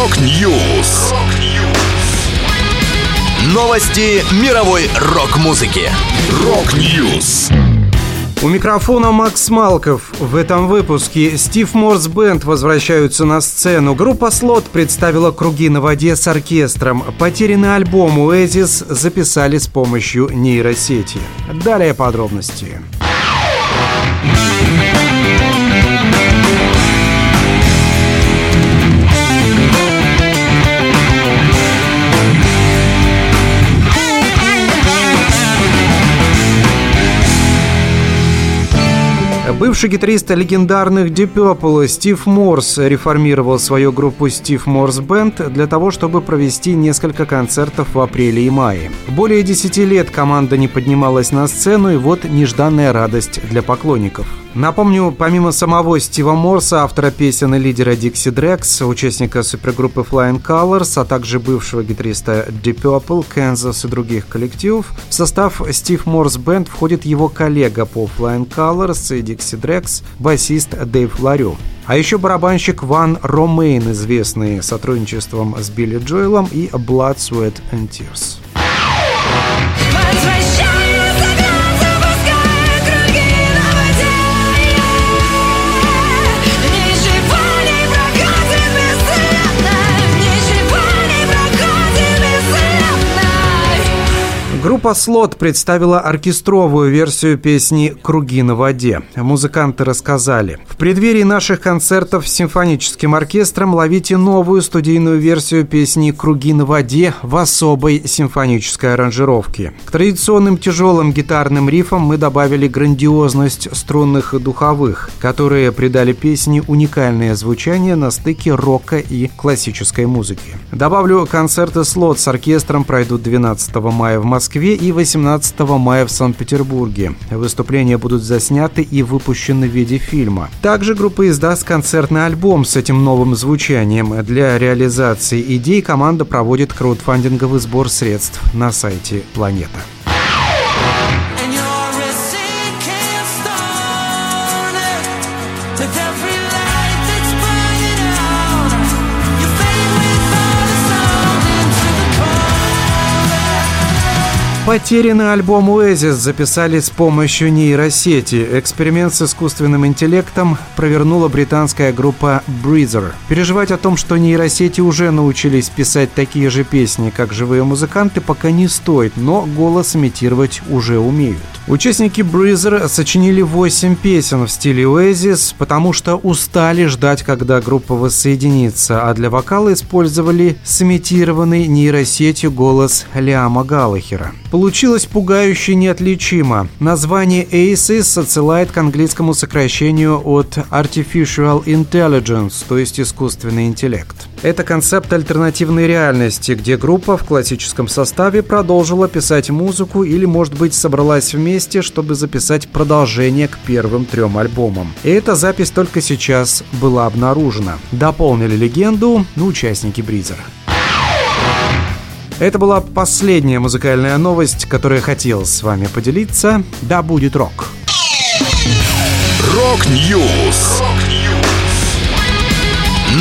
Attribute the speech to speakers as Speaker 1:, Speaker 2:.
Speaker 1: Rock News. Новости мировой рок-музыки. Rock News.
Speaker 2: У микрофона Макс Малков. В этом выпуске Steve Morse Band возвращаются на сцену. Группа Слот представила «Круги на воде» с оркестром. Потерянный альбом Oasis записали с помощью нейросети. Далее подробности. Бывший гитарист легендарных Deep Purple Стив Морс реформировал свою группу Steve Morse Band для того, чтобы провести несколько концертов в апреле и мае. Более 10 лет команда не поднималась на сцену, и вот нежданная радость для поклонников. Напомню, помимо самого Стива Морса, автора песен и лидера Dixie Drex, участника супергруппы Flying Colors, а также бывшего гитариста Deep Purple, Kansas и других коллективов, в состав Steve Morse Band входит его коллега по Flying Colors и Dixie Drex, басист Дэйв Ларю. А еще барабанщик Ван Ромейн, известный сотрудничеством с Билли Джоэлом и Blood, Sweat and Tears. Группа «Слот» представила оркестровую версию песни «Круги на воде». Музыканты рассказали. В преддверии наших концертов с симфоническим оркестром ловите новую студийную версию песни «Круги на воде» в особой симфонической аранжировке. К традиционным тяжелым гитарным рифам мы добавили грандиозность струнных и духовых, которые придали песне уникальное звучание на стыке рока и классической музыки. Добавлю, концерты «Слот» с оркестром пройдут 12 мая в Москве Москве и 18 мая в Санкт-Петербурге. Выступления будут засняты и выпущены в виде фильма. Также группа издаст концертный альбом с этим новым звучанием. Для реализации идей команда проводит краудфандинговый сбор средств на сайте «Планета». Потерянный альбом Oasis записали с помощью нейросети. Эксперимент с искусственным интеллектом провернула британская группа Breezer. Переживать о том, что нейросети уже научились писать такие же песни, как живые музыканты, пока не стоит, но голос имитировать уже умеют. Участники Breezer сочинили 8 песен в стиле Oasis, потому что устали ждать, когда группа воссоединится, а для вокала использовали сымитированный нейросетью голос Лиама Галлахера. Получилось пугающе неотличимо. Название ACES отсылает к английскому сокращению от Artificial Intelligence, то есть искусственный интеллект. Это концепт альтернативной реальности, где группа в классическом составе продолжила писать музыку или, может быть, собралась вместе, чтобы записать продолжение к первым трем альбомам. И эта запись только сейчас была обнаружена. Дополнили легенду ну, участники Breezer а. Это была последняя музыкальная новость, которую я хотел с вами поделиться. Да будет рок!
Speaker 1: Rock News!